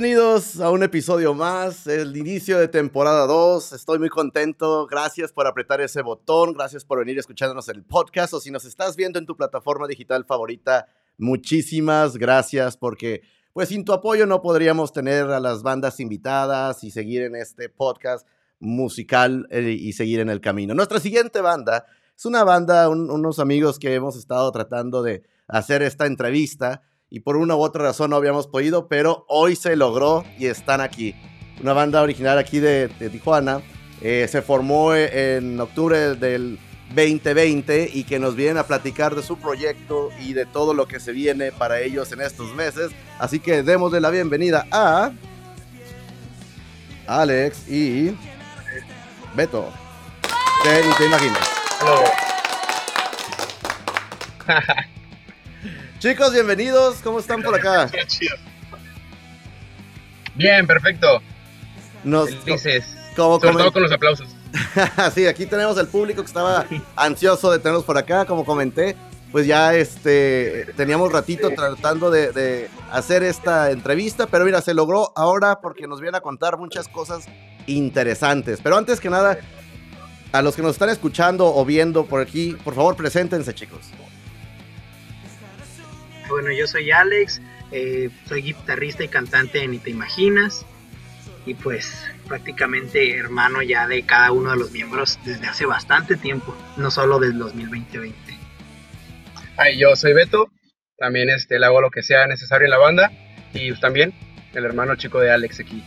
Bienvenidos a un episodio más, el inicio de temporada 2. Estoy muy contento. Gracias por apretar ese botón, gracias por venir escuchándonos en el podcast o si nos estás viendo en tu plataforma digital favorita, muchísimas gracias porque pues sin tu apoyo no podríamos tener a las bandas invitadas y seguir en este podcast musical eh, y seguir en el camino. Nuestra siguiente banda es una banda, unos amigos que hemos estado tratando de hacer esta entrevista y por una u otra razón no habíamos podido, pero hoy se logró y están aquí. Una banda original aquí de, Tijuana. Eh, se formó en octubre del 2020 y que nos vienen a platicar de su proyecto y de todo lo que se viene para ellos en estos meses. Así que démosle la bienvenida a Alex y Beto. Te, te imaginas. Chicos, bienvenidos. ¿Cómo están por acá? Bien, perfecto. Nos, Felices. Como, Sobre todo con los aplausos. sí, aquí tenemos el público que estaba ansioso de tenernos por acá, como comenté. Pues ya este, teníamos ratito tratando de, hacer esta entrevista, pero mira, se logró ahora porque nos vienen a contar muchas cosas interesantes. Pero antes que nada, a los que nos están escuchando o viendo por aquí, por favor, preséntense, chicos. Bueno, yo soy Alex, eh, soy guitarrista y cantante de Ni Te Imaginas y pues prácticamente hermano ya de cada uno de los miembros desde hace bastante tiempo, no solo desde 2020. Ay, yo soy Beto, también este, le hago lo que sea necesario en la banda y también el hermano chico de Alex aquí.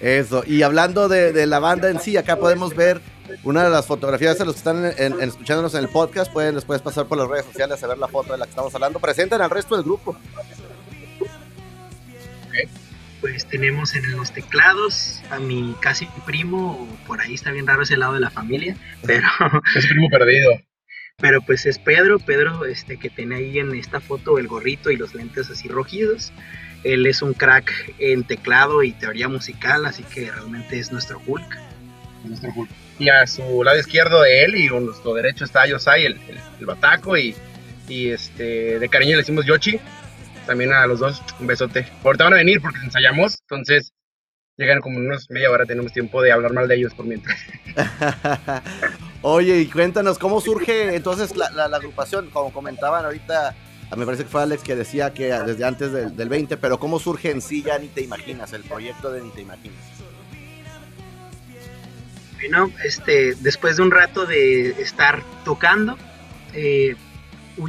Eso, y hablando de, de la banda en sí, acá podemos ver una de las fotografías de los que están escuchándonos en el podcast, pueden después pasar por las redes sociales a ver la foto de la que estamos hablando. Presenten al resto del grupo. Pues tenemos en los teclados a mi casi primo, por ahí está bien raro ese lado de la familia, pero... Es primo perdido. Pero pues es Pedro, Pedro este que tiene ahí en esta foto el gorrito y los lentes así rojidos. Él es un crack en teclado y teoría musical, así que realmente es nuestro Hulk. Nuestro Hulk y a su lado izquierdo de él y a nuestro derecho está Yosai, el, el, bataco y, y, este de cariño le decimos Yoshi. También a los dos un besote. Ahorita van a venir porque ensayamos, entonces llegan como unos media hora, tenemos tiempo de hablar mal de ellos por mientras. Oye, y cuéntanos, ¿cómo surge entonces la, la, agrupación? Como comentaban ahorita, me parece que fue Alex que decía que desde antes del, del 20, pero ¿cómo surge en sí ya Ni Te Imaginas, el proyecto de Ni Te Imaginas? Este, después de un rato de estar tocando, eh,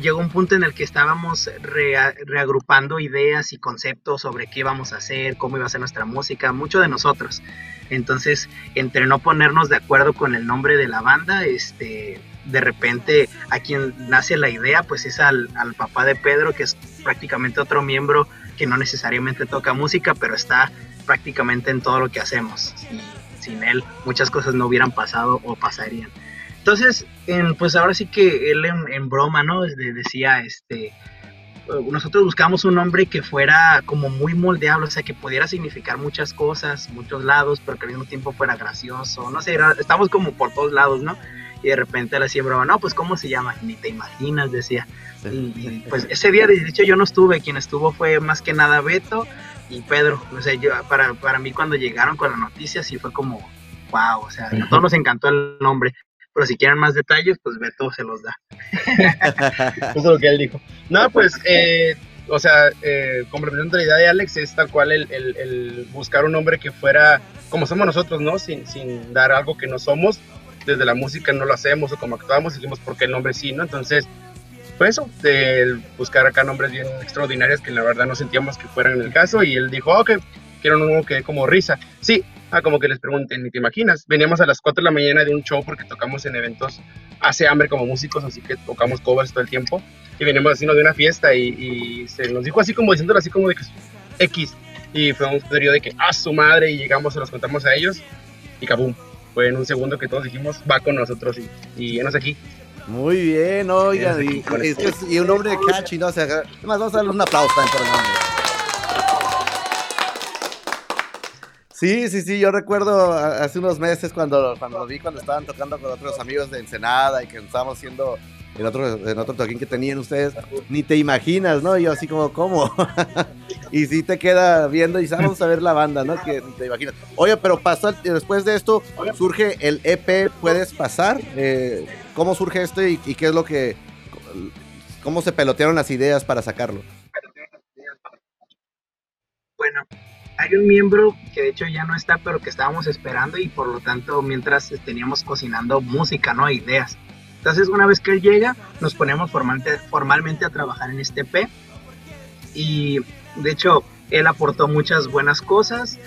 llegó un punto en el que estábamos reagrupando ideas y conceptos sobre qué íbamos a hacer, cómo iba a ser nuestra música, mucho de nosotros. Entonces, entre no ponernos de acuerdo con el nombre de la banda, este, de repente a quien nace la idea, pues es al, papá de Pedro, que es prácticamente otro miembro que no necesariamente toca música, pero está prácticamente en todo lo que hacemos. Y sin él muchas cosas no hubieran pasado o pasarían. Entonces, pues ahora sí que él en, broma, ¿no? decía, este, nosotros buscamos un nombre que fuera como muy moldeable, o sea, que pudiera significar muchas cosas, muchos lados, pero que al mismo tiempo fuera gracioso, no sé, estamos como por todos lados, ¿no? Y de repente hacía broma, no, pues ¿cómo se llama? Ni te imaginas, decía. Y, pues ese día, de hecho, yo no estuve, quien estuvo fue más que nada Beto, y Pedro. O sea, yo, para, para mí cuando llegaron con la noticia sí fue como, wow, o sea, a todos nos encantó el nombre. Pero si quieren más detalles, pues Beto se los da. Eso es lo que él dijo. No, pues, eh, o sea, eh, complementando la idea de Alex, es tal cual el, el, el, buscar un nombre que fuera como somos nosotros, ¿no? Sin, sin dar algo que no somos. Desde la música no lo hacemos o como actuamos, decimos porque el nombre sí, ¿no? Entonces, fue eso, de buscar acá nombres bien extraordinarios que la verdad no sentíamos que fueran el caso y él dijo, ok, quiero un nuevo que como risa. Sí, ah, como que les pregunten, ni te imaginas, veníamos a las 4 de la mañana de un show porque tocamos en eventos, hace hambre como músicos, así que tocamos covers todo el tiempo y veníamos haciendo de una fiesta y, se nos dijo así como diciéndolo así como de que X y fue un periodo de que a su madre y llegamos, se los contamos a ellos y kabum. Fue en un segundo que todos dijimos, va con nosotros y, y enos aquí. Muy bien, oigan. Y, es que y un nombre catchy, ¿no? O sea, además vamos a darle un aplauso también por el nombre. Sí, sí, sí, yo recuerdo hace unos meses cuando, cuando lo vi, cuando estaban tocando con otros amigos de Ensenada y que estábamos haciendo en otro, en otro toquín que tenían ustedes, ni te imaginas, ¿no? Y yo así como, ¿cómo? y sí te queda viendo y vamos a ver la banda, ¿no? Que ni te imaginas. Oye, pero pasó, después de esto surge el EP, ¿puedes pasar? Eh, ¿Cómo surge esto y, y qué es lo que, cómo se pelotearon las ideas para sacarlo? Bueno, hay un miembro que de hecho ya no está, pero que estábamos esperando y por lo tanto mientras teníamos cocinando música, ¿no? Ideas. Entonces una vez que él llega, nos ponemos formalmente, a trabajar en este P. Y de hecho, él aportó muchas buenas cosas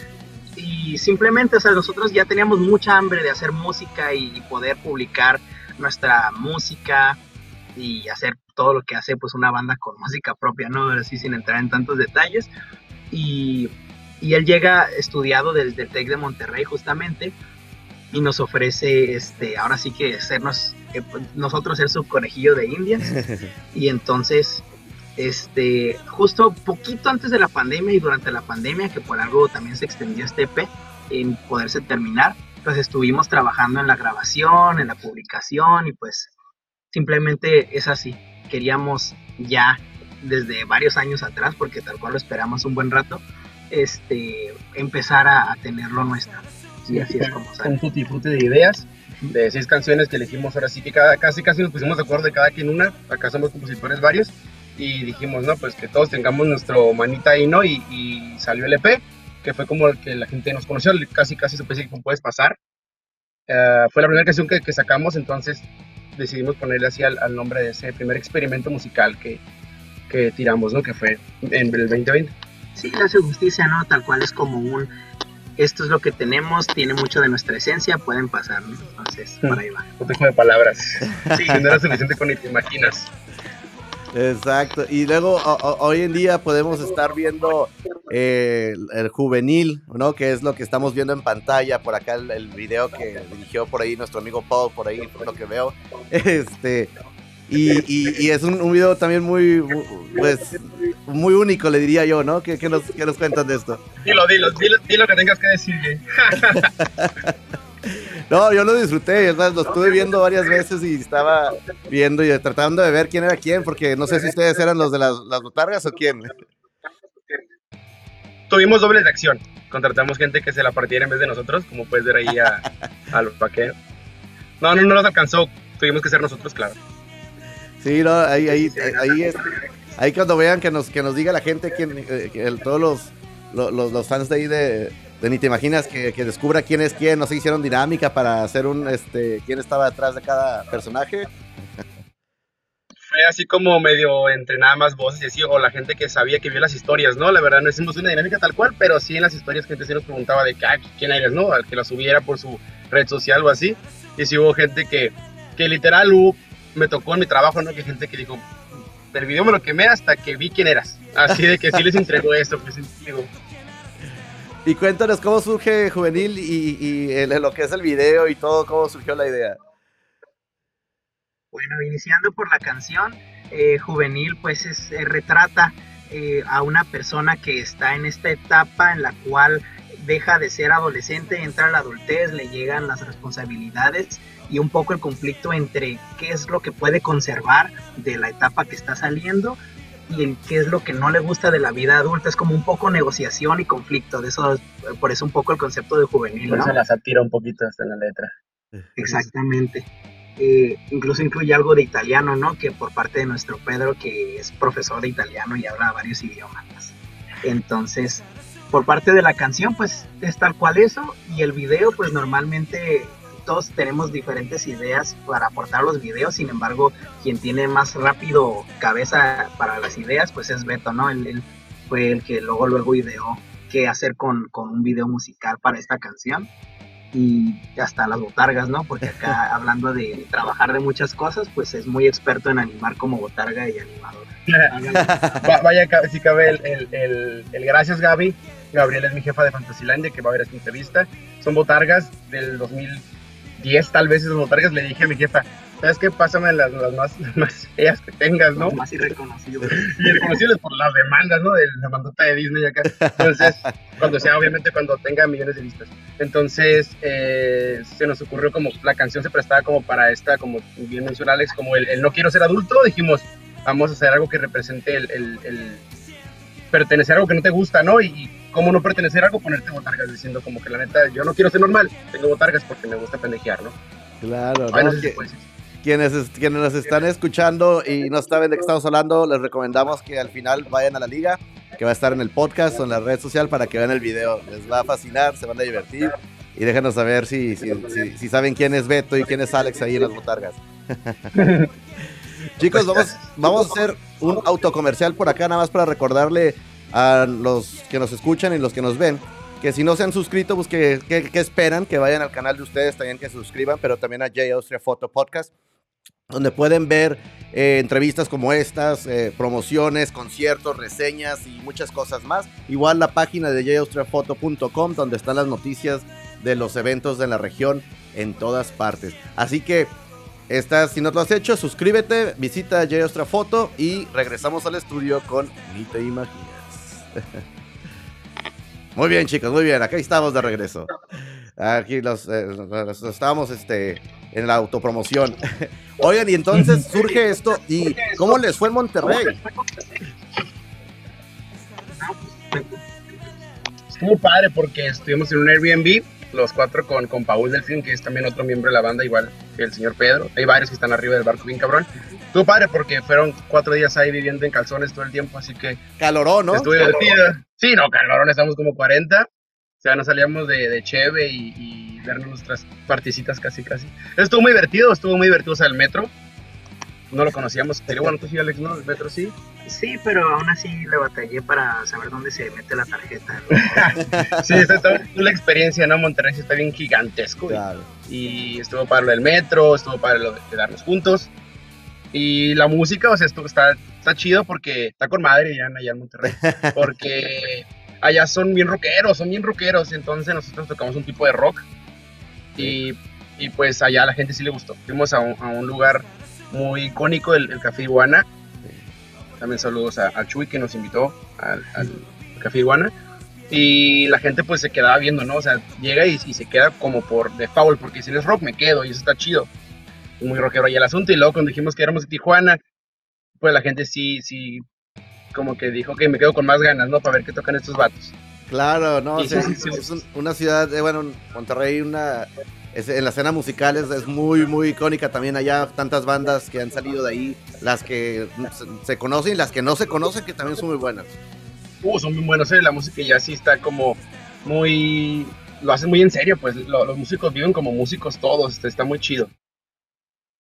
y simplemente, o sea, nosotros ya teníamos mucha hambre de hacer música y poder publicar nuestra música y hacer todo lo que hace pues una banda con música propia, ¿no? Así sin entrar en tantos detalles. Y y él llega estudiado desde el TEC de Monterrey justamente y nos ofrece, este, ahora sí que sernos, nosotros ser su conejillo de indias. y entonces, este, justo poquito antes de la pandemia y durante la pandemia, que por algo también se extendió este EP en poderse terminar, pues estuvimos trabajando en la grabación, en la publicación y pues simplemente es así. Queríamos ya desde varios años atrás, porque tal cual lo esperamos un buen rato, este, empezar a, tener lo nuestro. Y así es como sale. Un de ideas, de seis canciones que elegimos ahora sí que cada, casi casi nos pusimos de acuerdo de cada quien una, acá somos compositores varios, y dijimos, no, pues que todos tengamos nuestro manita ahí, ¿no? Y, salió el EP, que fue como el que la gente nos conoció, casi casi se puede decir que puedes pasar. Eh, fue la primera canción que, que, sacamos, entonces decidimos ponerle así al, al, nombre de ese primer experimento musical que, que tiramos, ¿no? Que fue en el 2020 sí hace justicia, ¿no? Tal cual es como un, esto es lo que tenemos, tiene mucho de nuestra esencia, pueden pasar, ¿no? Entonces, por ahí va. No tengo de palabras. Sí. no era suficiente con ni te imaginas. Exacto. Y luego hoy en día podemos estar viendo eh, el, juvenil, ¿no? Que es lo que estamos viendo en pantalla. Por acá el, el, video que dirigió por ahí nuestro amigo Paul, por ahí, por lo que veo. Este. Y, y, es un, un, video también muy, pues, muy único, le diría yo, ¿no? ¿Qué, qué nos, qué nos cuentan de esto? Dilo, dilo, dilo, dilo que tengas que decir, No, yo lo disfruté, lo estuve viendo varias veces y estaba viendo y tratando de ver quién era quién, porque no sé si ustedes eran los de las, las botargas o quién. Tuvimos doble de acción. Contratamos gente que se la partiera en vez de nosotros, como puedes ver ahí a, a los vaqueros. No, no, no nos alcanzó. Tuvimos que ser nosotros, claro. Sí, no, ahí, ahí, ahí, es, ahí cuando vean que nos, que nos diga la gente, quién, eh, todos los, los, los, fans de ahí de, de Ni Te Imaginas, que, que, descubra quién es quién, no se hicieron dinámica para hacer un, este, quién estaba detrás de cada personaje. Fue así como medio entre nada más voces y así, o la gente que sabía que vio las historias, ¿no? La verdad no hicimos una dinámica tal cual, pero sí en las historias gente sí nos preguntaba de ah, quién eres, ¿no? Al que la subiera por su red social o así. Y sí hubo gente que, que literal hubo me tocó en mi trabajo, ¿no? Que gente que dijo, del video me lo quemé hasta que vi quién eras. Así de que sí les entregó esto, pues digo. Y cuéntanos cómo surge Juvenil y, y lo que es el video y todo, cómo surgió la idea. Bueno, iniciando por la canción, eh, Juvenil pues es, eh, retrata eh, a una persona que está en esta etapa en la cual deja de ser adolescente, entra a la adultez, le llegan las responsabilidades y un poco el conflicto entre qué es lo que puede conservar de la etapa que está saliendo y qué es lo que no le gusta de la vida adulta. Es como un poco negociación y conflicto. De eso, por eso un poco el concepto de juvenil. ¿no? Se la satira un poquito hasta la letra. Exactamente. Eh, incluso incluye algo de italiano, ¿no? Que por parte de nuestro Pedro, que es profesor de italiano y habla varios idiomas. Entonces, por parte de la canción, pues es tal cual eso. Y el video, pues normalmente todos tenemos diferentes ideas para aportar los videos, sin embargo, quien tiene más rápido cabeza para las ideas, pues es Beto, ¿no? Él, fue el que luego, luego ideó qué hacer con, con, un video musical para esta canción y hasta las botargas, ¿no? Porque acá hablando de trabajar de muchas cosas, pues es muy experto en animar como botarga y animador. Vaya, si cabe el, el, el, gracias Gaby. Gabriel es mi jefa de Fantasylandia que va a ver esta entrevista. Son botargas del 2000 10 tal vez esas botargas, le dije a mi jefa, ¿sabes qué? Pásame las, las más, más feas que tengas, ¿no? Los más irreconocibles. irreconocibles por las demandas, ¿no? De la mandota de Disney acá. Entonces, cuando sea, obviamente, cuando tenga millones de vistas. Entonces, eh, se nos ocurrió como, la canción se prestaba como para esta, como bien mencionó Alex, como el, no quiero ser adulto, dijimos, vamos a hacer algo que represente el, el, pertenecer a algo que no te gusta, ¿no? Y, cómo no pertenecer a algo, ponerte botargas, diciendo como que la neta, yo no quiero ser normal, tengo botargas porque me gusta pendejear, ¿no? Claro, no, quienes, quienes nos están escuchando y no saben de qué estamos hablando, les recomendamos que al final vayan a la liga, que va a estar en el podcast o en la red social para que vean el video. Les va a fascinar, se van a divertir y déjenos saber si, si, si, saben quién es Beto y quién es Alex ahí en las botargas. Chicos, vamos, vamos a hacer un autocomercial por acá, nada más para recordarle a los que nos escuchan y los que nos ven que si no se han suscrito, pues que, esperan, que vayan al canal de ustedes también, que se suscriban, pero también a J Austria Photo Podcast, donde pueden ver eh, entrevistas como estas, eh, promociones, conciertos, reseñas y muchas cosas más. Igual la página de jaustriaphoto.com, donde están las noticias de los eventos de la región en todas partes. Así que Estás, si no lo has hecho, suscríbete, visita J Photo y regresamos al estudio con Ni te imaginas. muy bien, chicos, muy bien. Aquí estamos de regreso. Aquí los, eh, estábamos este, en la autopromoción. Oigan, y entonces surge esto. ¿Y cómo les fue en Monterrey? Estuvo padre porque estuvimos en un Airbnb los cuatro con, con Paul Delfín, que es también otro miembro de la banda, igual que el señor Pedro. Hay varios que están arriba del barco bien cabrón. Estuvo padre porque fueron cuatro días ahí viviendo en calzones todo el tiempo, así que... Calorón, ¿no? Estuvo divertido. Sí, no, calorón, estamos como 40. O sea, nos salíamos de, de Cheve y, y darnos nuestras particitas casi, casi. Estuvo muy divertido, estuvo muy divertido, o sea, el metro no lo conocíamos. Pero bueno, tú sí, Alex, ¿no? El metro sí. Sí, pero aún así le batallé para saber dónde se mete la tarjeta. sí, esta está la experiencia, ¿no? Monterrey está bien gigantesco. Claro. Y, estuvo para lo del metro, estuvo para lo de quedarnos juntos. Y la música, o sea, esto está, está chido porque está con madre ya allá en Monterrey. Porque allá son bien rockeros, son bien rockeros. Entonces nosotros tocamos un tipo de rock. Y, y pues allá a la gente sí le gustó. Fuimos a un, a un lugar muy icónico el, Café Iguana. También saludos a, Chuy que nos invitó al, Café Iguana. Y la gente pues se quedaba viendo, ¿no? O sea, llega y, se queda como por default, porque si no es rock me quedo y eso está chido. Muy rockero ahí el asunto. Y luego cuando dijimos que éramos de Tijuana, pues la gente sí, sí, como que dijo que me quedo con más ganas, ¿no? Para ver qué tocan estos vatos. Claro, no, es una ciudad, de, bueno, Monterrey, una en la escena musical es, muy, muy icónica también allá, tantas bandas que han salido de ahí, las que se, conocen y las que no se conocen, que también son muy buenas. Uh, son muy buenos, ¿eh? la música ya sí está como muy, lo hacen muy en serio, pues los músicos viven como músicos todos, este, está muy chido.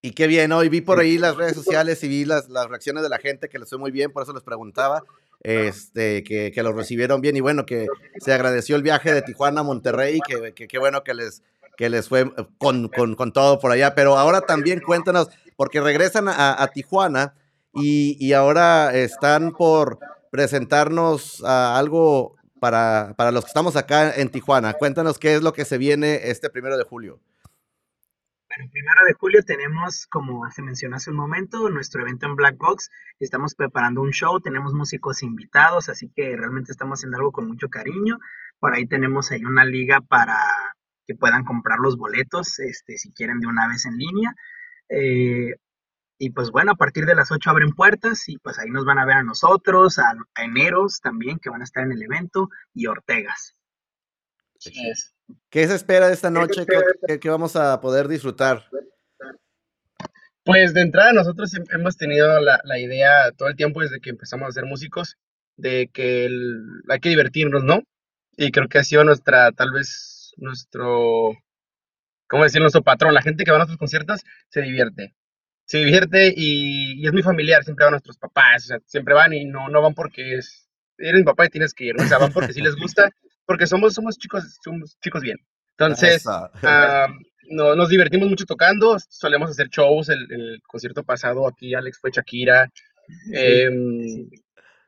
Y qué bien, hoy vi por ahí las redes sociales y vi las, las reacciones de la gente que les fue muy bien, por eso les preguntaba este, que, que lo recibieron bien y bueno, que se agradeció el viaje de Tijuana a Monterrey, que qué bueno que les, que les fue eh, con, con, todo por allá. Pero ahora también cuéntanos, porque regresan a, Tijuana y, y, ahora están por presentarnos algo para, para los que estamos acá en Tijuana. Cuéntanos qué es lo que se viene este primero de julio. El primero de julio tenemos, como se mencionó hace un momento, nuestro evento en Black Box. Estamos preparando un show, tenemos músicos invitados, así que realmente estamos haciendo algo con mucho cariño. Por ahí tenemos ahí una liga para que puedan comprar los boletos, este, si quieren de una vez en línea. Eh, y pues bueno, a partir de las 8 abren puertas y pues ahí nos van a ver a nosotros, a, Eneros también, que van a estar en el evento, y Ortegas. ¿Qué se espera de esta noche? ¿Qué, vamos a poder disfrutar? Pues de entrada nosotros hemos tenido la, idea todo el tiempo desde que empezamos a ser músicos, de que hay que divertirnos, ¿no? Y creo que ha sido nuestra tal vez nuestro, ¿cómo decir? Nuestro patrón. La gente que va a nuestros conciertos se divierte. Se divierte y, es muy familiar. Siempre van nuestros papás. O sea, siempre van y no, no van porque es, eres mi papá y tienes que ir. O sea, van porque sí les gusta. Porque somos, somos chicos, somos chicos bien. Entonces, no, nos divertimos mucho tocando. Solemos hacer shows. El, concierto pasado aquí Alex fue Shakira. Em,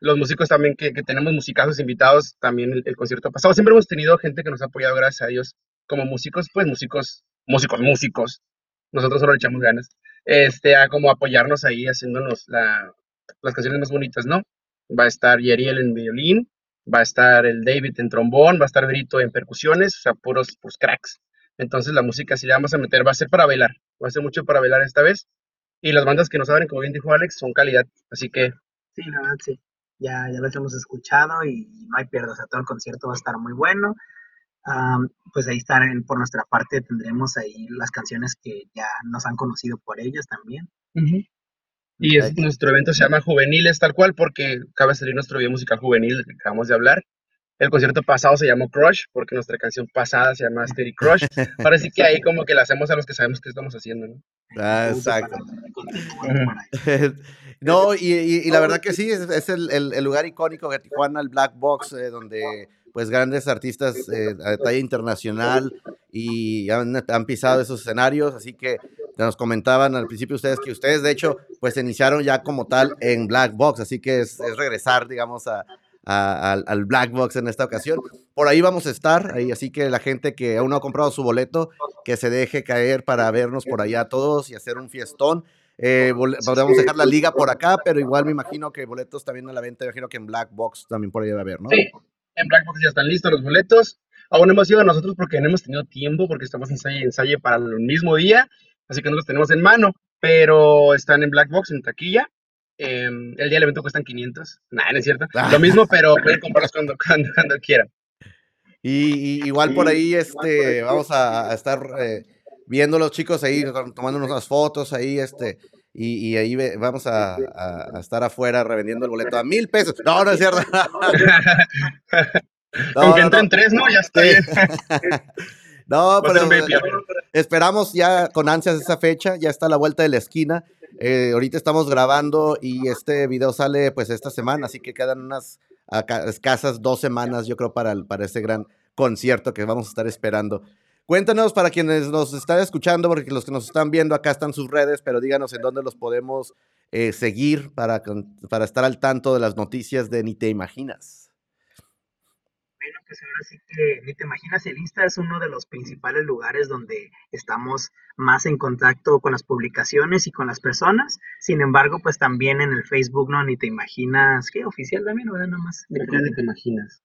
los músicos también que, tenemos musicazos invitados, también el, concierto pasado. Siempre hemos tenido gente que nos ha apoyado, gracias a Dios, como músicos, pues músicos músicos, músicos, nosotros solo le echamos ganas, este, a como apoyarnos ahí haciéndonos la, las canciones más bonitas, ¿no? Va a estar Yeriel en violín, va a estar el David en trombón, va a estar Brito en percusiones, o sea, puros, puros cracks. Entonces la música si la vamos a meter va a ser para bailar, va a ser mucho para bailar esta vez. Y las bandas que nos abren, como bien dijo Alex, son calidad, así que... Sí, la verdad, sí. Ya, ya los hemos escuchado y no hay pierde, o sea, todo el concierto va a estar muy bueno. pues ahí estar por nuestra parte tendremos ahí las canciones que ya nos han conocido por ellos también. Y es, nuestro evento se llama Juveniles tal cual porque acaba de salir nuestro video musical juvenil que acabamos de hablar. El concierto pasado se llamó Crush porque nuestra canción pasada se llama Steady Crush. Parece que ahí como que la hacemos a los que sabemos qué estamos haciendo, ¿no? Ah, exacto. no, y, la verdad que sí, es, el, lugar icónico de Tijuana, el Black Box, eh, donde pues grandes artistas eh, a talla internacional y han, han, pisado esos escenarios, así que nos comentaban al principio ustedes que ustedes de hecho pues iniciaron ya como tal en Black Box, así que es, regresar digamos a, al, Black Box en esta ocasión. Por ahí vamos a estar, ahí, así que la gente que aún no ha comprado su boleto, que se deje caer para vernos por allá todos y hacer un fiestón. Eh, podemos dejar la liga por acá, pero igual me imagino que boletos también a la venta, imagino que en Black Box también por ahí va a haber, ¿no? Sí, en Black Box ya están listos los boletos. Aún hemos ido a nosotros porque no hemos tenido tiempo, porque estamos en ensayo, ensayo para el mismo día así que no los tenemos en mano, pero están en Black Box, en taquilla. Em, el día del evento cuestan 500. Nada, no es cierto. Ah. Lo mismo, pero pueden comprarlos cuando, cuando, quieran. Y, igual por ahí este, vamos a, estar eh, viendo los chicos ahí, tomando unas fotos ahí, este, y, ahí vamos a, estar afuera revendiendo el boleto a mil pesos. No, no es cierto. Aunque entren tres, ¿no? Ya está bien. No, pero esperamos ya con ansias esa fecha, ya está a la vuelta de la esquina. Eh, ahorita estamos grabando y este video sale pues esta semana, así que quedan unas escasas dos semanas, yo creo, para, para ese gran concierto que vamos a estar esperando. Cuéntanos para quienes nos están escuchando, porque los que nos están viendo acá están sus redes, pero díganos en dónde los podemos eh, seguir para, para estar al tanto de las noticias de Ni Te Imaginas pues ahora sí que ni te imaginas, el Insta es uno de los principales lugares donde estamos más en contacto con las publicaciones y con las personas. Sin embargo, pues también en el Facebook, ¿no? Ni te imaginas, ¿qué? Oficial también, ¿verdad? Nada más. Ni te imaginas.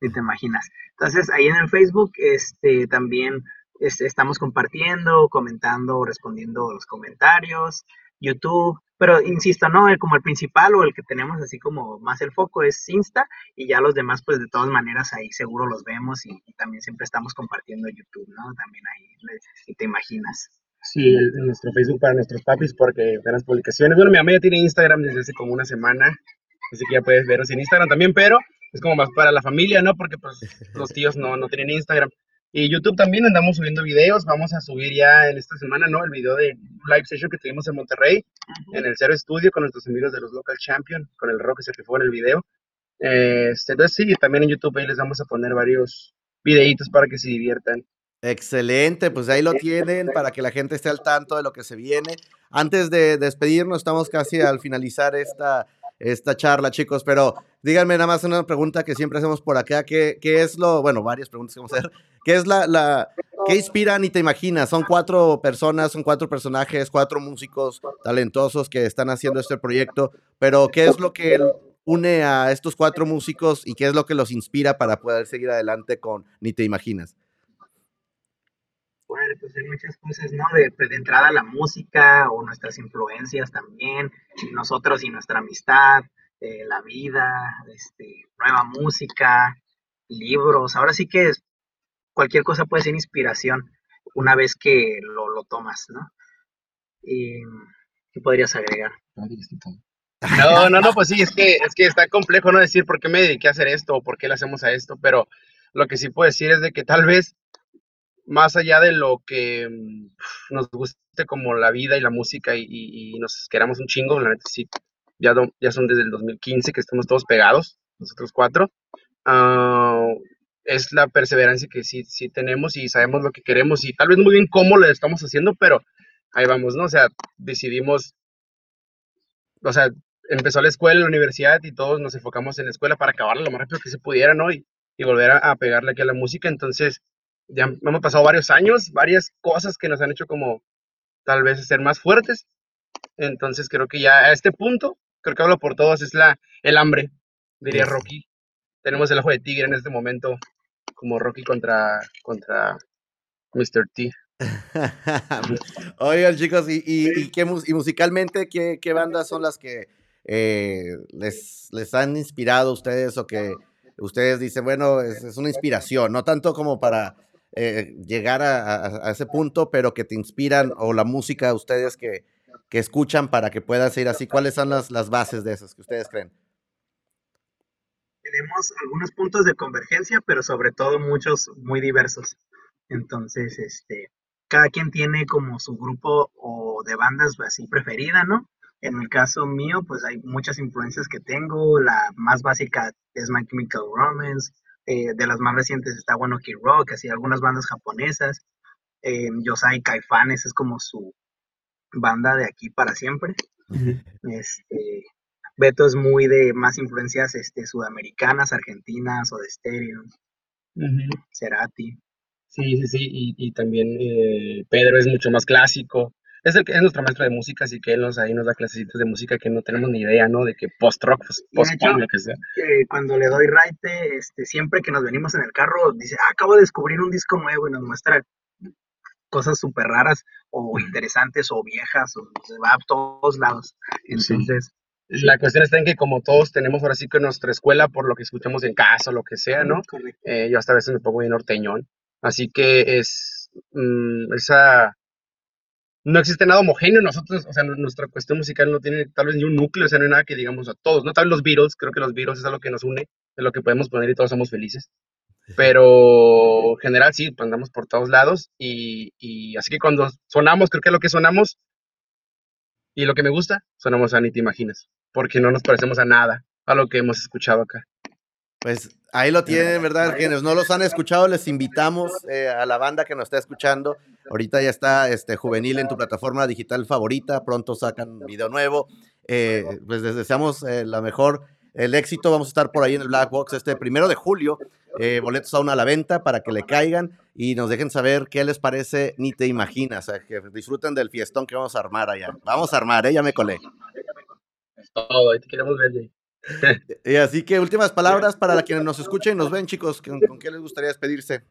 ni te imaginas. Entonces, ahí en el Facebook, este, también este, estamos compartiendo, comentando, respondiendo los comentarios. YouTube, pero insisto, no, el, como el principal o el que tenemos así como más el foco es Insta y ya los demás pues de todas maneras ahí seguro los vemos y, también siempre estamos compartiendo YouTube, ¿no? También ahí, si te imaginas. Sí, nuestro Facebook para nuestros papis porque ven las publicaciones. Bueno, mi mamá ya tiene Instagram desde hace como una semana, así que ya puedes verlos en Instagram también, pero es como más para la familia, ¿no? Porque pues los tíos no, no tienen Instagram. Y YouTube también andamos subiendo videos. Vamos a subir ya en esta semana, ¿no? El video de live session que tuvimos en Monterrey, en el Cero Estudio, con nuestros amigos de los Local Champion, con el rock que se fue en el video. Este, entonces, sí, también en YouTube ahí les vamos a poner varios videitos para que se diviertan. Excelente, pues ahí lo tienen para que la gente esté al tanto de lo que se viene. Antes de despedirnos, estamos casi al finalizar esta esta charla, chicos, pero díganme nada más una pregunta que siempre hacemos por acá, ¿qué, qué es lo, bueno, varias preguntas que vamos a hacer, ¿qué es la, la, qué inspira ni te imaginas? Son cuatro personas, son cuatro personajes, cuatro músicos talentosos que están haciendo este proyecto, pero ¿qué es lo que une a estos cuatro músicos y qué es lo que los inspira para poder seguir adelante con Ni te imaginas? Pues hay muchas cosas, ¿no? De, pues, de entrada la música o nuestras influencias también, nosotros y nuestra amistad, eh, la vida, este, nueva música, libros. Ahora sí que cualquier cosa puede ser inspiración una vez que lo, lo tomas, ¿no? Y, ¿Qué podrías agregar? No, no, no, pues sí, es que, es que está complejo no decir por qué me dediqué a hacer esto o por qué le hacemos a esto, pero lo que sí puedo decir es de que tal vez más allá de lo que mm, nos guste como la vida y la música y, nos queramos un chingo, la neta sí, ya, ya son desde el 2015 que estamos todos pegados, nosotros cuatro, ah, es la perseverancia que sí, sí tenemos y sabemos lo que queremos y tal vez muy bien cómo lo estamos haciendo, pero ahí vamos, ¿no? O sea, decidimos, o sea, empezó la escuela, la universidad y todos nos enfocamos en la escuela para acabarla lo más rápido que se pudiera, ¿no? Y, y volver a, a pegarle aquí a la música, entonces ya hemos pasado varios años, varias cosas que nos han hecho como tal vez ser más fuertes. Entonces creo que ya a este punto, creo que hablo por todos, es la, el hambre, diría Rocky. Tenemos el ojo de tigre en este momento, como Rocky contra, contra Mr. T. Oigan, chicos, ¿y, y, qué, y musicalmente qué, qué, bandas son las que eh, les, les han inspirado a ustedes o que ustedes dicen, bueno, es, una inspiración, no tanto como para eh, llegar a, ese punto, pero que te inspiran o la música ustedes que, que escuchan para que puedan seguir así? ¿Cuáles son las, las bases de esas que ustedes creen? Tenemos algunos puntos de convergencia, pero sobre todo muchos muy diversos. Entonces, este, cada quien tiene como su grupo o de bandas así preferida, ¿no? En el caso mío, pues hay muchas influencias que tengo. La más básica es My Chemical Romance. Eh, de las más recientes está One Ok Rock, así algunas bandas japonesas. Eh, Yosai Caifanes es como su banda de aquí para siempre. Este, Beto es muy de más influencias este, sudamericanas, argentinas o de estéreo. Cerati. Sí, sí, sí, y, también eh, Pedro es mucho más clásico. Es, el, es nuestro maestro de música, así que él nos, ahí nos da clasecitos de música que no tenemos ni idea, ¿no? De que post-rock, pues, post-punk, lo que sea. cuando le doy raite, este, siempre que nos venimos en el carro, dice, ah, acabo de descubrir un disco nuevo y nos muestra cosas súper raras o interesantes o viejas, o se va a todos lados. Entonces... La cuestión está en que como todos tenemos ahora sí que nuestra escuela por lo que escuchamos en casa o lo que sea, ¿no? Eh, yo hasta a veces me pongo bien norteñón. Así que es mm, esa... No existe nada homogéneo nosotros, o sea, nuestra cuestión musical no tiene tal vez ni un núcleo, o sea, no hay nada que digamos a todos, ¿no? Tal vez los Beatles, creo que los Beatles es algo que nos une, es lo que podemos poner y todos somos felices. Pero en general sí, pues, andamos por todos lados y, y así que cuando sonamos, creo que lo que sonamos y lo que me gusta, sonamos a Ni Te Imaginas, porque no nos parecemos a nada a lo que hemos escuchado acá. Pues ahí lo tienen, ¿verdad? Quienes no los han escuchado, les invitamos eh, a la banda que nos está escuchando. Ahorita ya está este, juvenil en tu plataforma digital favorita. Pronto sacan video nuevo. Eh, pues les deseamos eh, la mejor, el éxito. Vamos a estar por ahí en el Black Box este primero de julio. boletos aún a la venta para que le caigan y nos dejen saber qué les parece. Ni te imaginas. O sea, que disfruten del fiestón que vamos a armar allá. Vamos a armar, ¿eh? Ya me colé. Es todo, ahí te queremos ver, y así que últimas palabras para quienes nos escuchen y nos ven, chicos, ¿con, qué les gustaría despedirse?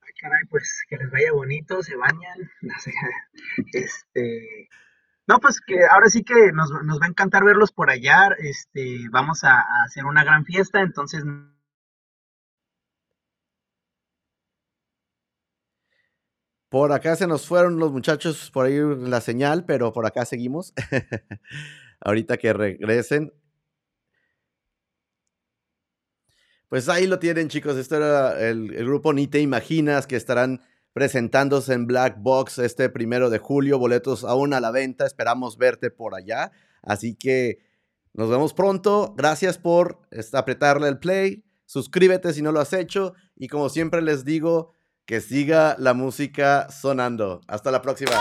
Ay, caray, pues que les vaya bonito, se bañan, no sé, este, no, pues que ahora sí que nos, va a encantar verlos por allá, este, vamos a, a hacer una gran fiesta, entonces Por acá se nos fueron los muchachos por ahí la señal, pero por acá seguimos. ahorita que regresen. Pues ahí lo tienen, chicos. Esto era el, grupo Ni Te Imaginas que estarán presentándose en Black Box este primero de julio. Boletos aún a la venta. Esperamos verte por allá. Así que nos vemos pronto. Gracias por apretarle el play. Suscríbete si no lo has hecho. Y como siempre les digo, que siga la música sonando. Hasta la próxima.